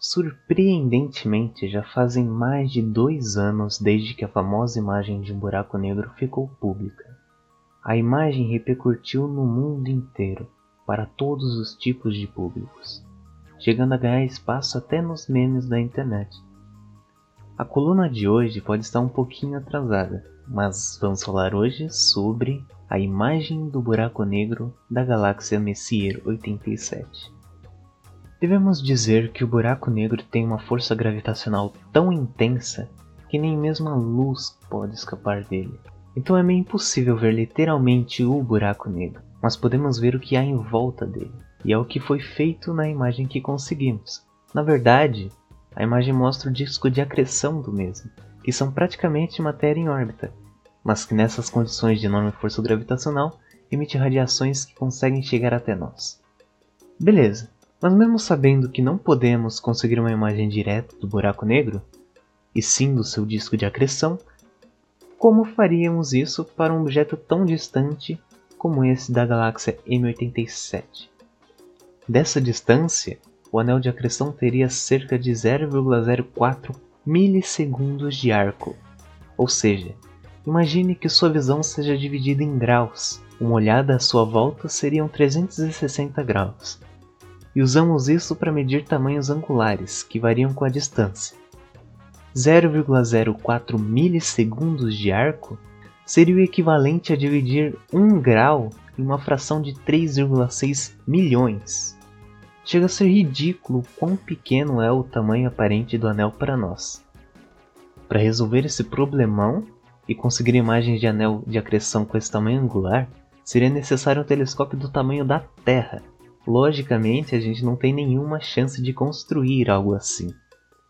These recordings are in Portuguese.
Surpreendentemente, já fazem mais de dois anos desde que a famosa imagem de um buraco negro ficou pública. A imagem repercutiu no mundo inteiro, para todos os tipos de públicos, chegando a ganhar espaço até nos memes da internet. A coluna de hoje pode estar um pouquinho atrasada, mas vamos falar hoje sobre a imagem do buraco negro da galáxia Messier 87. Devemos dizer que o buraco negro tem uma força gravitacional tão intensa que nem mesmo a luz pode escapar dele. Então é meio impossível ver literalmente o buraco negro, mas podemos ver o que há em volta dele, e é o que foi feito na imagem que conseguimos. Na verdade, a imagem mostra o disco de acreção do mesmo, que são praticamente matéria em órbita, mas que nessas condições de enorme força gravitacional emite radiações que conseguem chegar até nós. Beleza, mas mesmo sabendo que não podemos conseguir uma imagem direta do buraco negro, e sim do seu disco de acreção, como faríamos isso para um objeto tão distante como esse da galáxia M87? Dessa distância, o anel de acreção teria cerca de 0,04 milissegundos de arco. Ou seja, imagine que sua visão seja dividida em graus. Uma olhada à sua volta seriam 360 graus. E usamos isso para medir tamanhos angulares, que variam com a distância. 0,04 milissegundos de arco seria o equivalente a dividir 1 grau em uma fração de 3,6 milhões. Chega a ser ridículo quão pequeno é o tamanho aparente do anel para nós. Para resolver esse problemão e conseguir imagens de anel de acreção com esse tamanho angular, seria necessário um telescópio do tamanho da Terra. Logicamente, a gente não tem nenhuma chance de construir algo assim.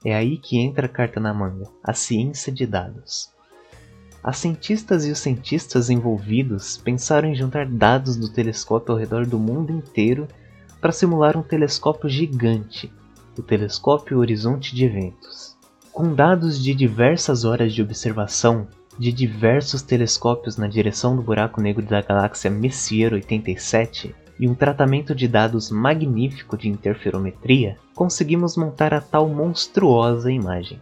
É aí que entra a carta na manga, a ciência de dados. As cientistas e os cientistas envolvidos pensaram em juntar dados do telescópio ao redor do mundo inteiro para simular um telescópio gigante, o Telescópio Horizonte de Eventos. Com dados de diversas horas de observação de diversos telescópios na direção do buraco negro da galáxia Messier 87 e um tratamento de dados magnífico de interferometria, conseguimos montar a tal monstruosa imagem.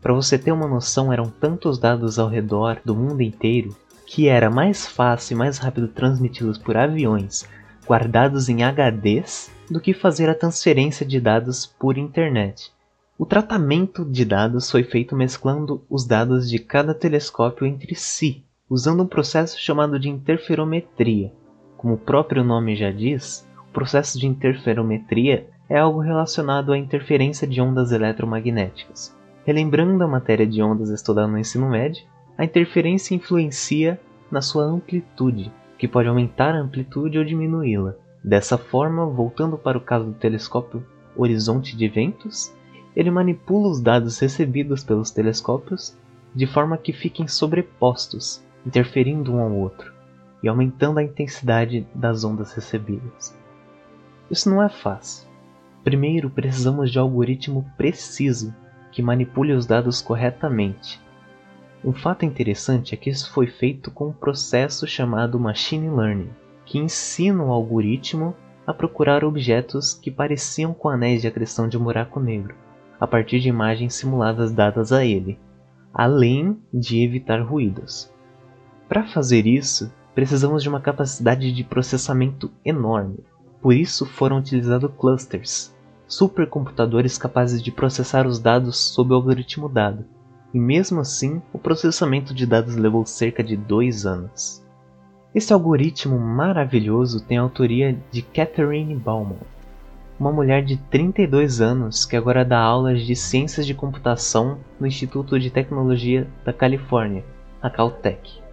Para você ter uma noção, eram tantos dados ao redor do mundo inteiro que era mais fácil e mais rápido transmiti-los por aviões guardados em HDs do que fazer a transferência de dados por internet. O tratamento de dados foi feito mesclando os dados de cada telescópio entre si, usando um processo chamado de interferometria. Como o próprio nome já diz, o processo de interferometria é algo relacionado à interferência de ondas eletromagnéticas. Relembrando a matéria de ondas estudada no ensino médio, a interferência influencia na sua amplitude, que pode aumentar a amplitude ou diminuí-la. Dessa forma, voltando para o caso do telescópio Horizonte de Eventos, ele manipula os dados recebidos pelos telescópios de forma que fiquem sobrepostos, interferindo um ao outro e aumentando a intensidade das ondas recebidas. Isso não é fácil. Primeiro, precisamos de um algoritmo preciso que manipule os dados corretamente. Um fato interessante é que isso foi feito com um processo chamado Machine Learning, que ensina o algoritmo a procurar objetos que pareciam com anéis de acreção de um buraco negro, a partir de imagens simuladas dadas a ele, além de evitar ruídos. Para fazer isso, precisamos de uma capacidade de processamento enorme. Por isso foram utilizados clusters, supercomputadores capazes de processar os dados sob o algoritmo dado. E mesmo assim, o processamento de dados levou cerca de dois anos. Esse algoritmo maravilhoso tem a autoria de Catherine Bauman, uma mulher de 32 anos que agora dá aulas de ciências de computação no Instituto de Tecnologia da Califórnia, a Caltech.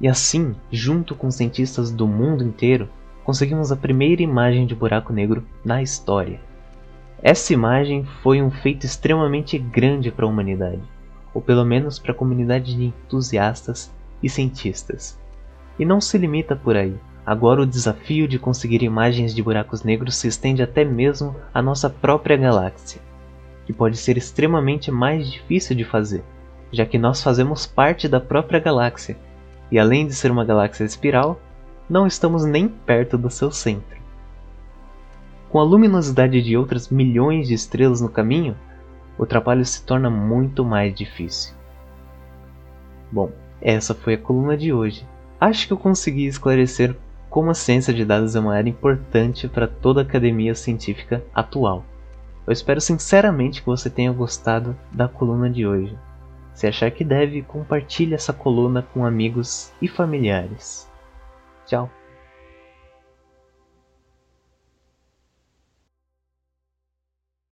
E assim, junto com cientistas do mundo inteiro, conseguimos a primeira imagem de buraco negro na história. Essa imagem foi um feito extremamente grande para a humanidade, ou pelo menos para a comunidade de entusiastas e cientistas. E não se limita por aí. Agora o desafio de conseguir imagens de buracos negros se estende até mesmo à nossa própria galáxia, que pode ser extremamente mais difícil de fazer, já que nós fazemos parte da própria galáxia, e além de ser uma galáxia espiral, não estamos nem perto do seu centro. Com a luminosidade de outras milhões de estrelas no caminho, o trabalho se torna muito mais difícil. Bom, essa foi a coluna de hoje. Acho que eu consegui esclarecer como a ciência de dados é uma área importante para toda a academia científica atual. Eu espero sinceramente que você tenha gostado da coluna de hoje. Se achar que deve, compartilhe essa coluna com amigos e familiares. Tchau!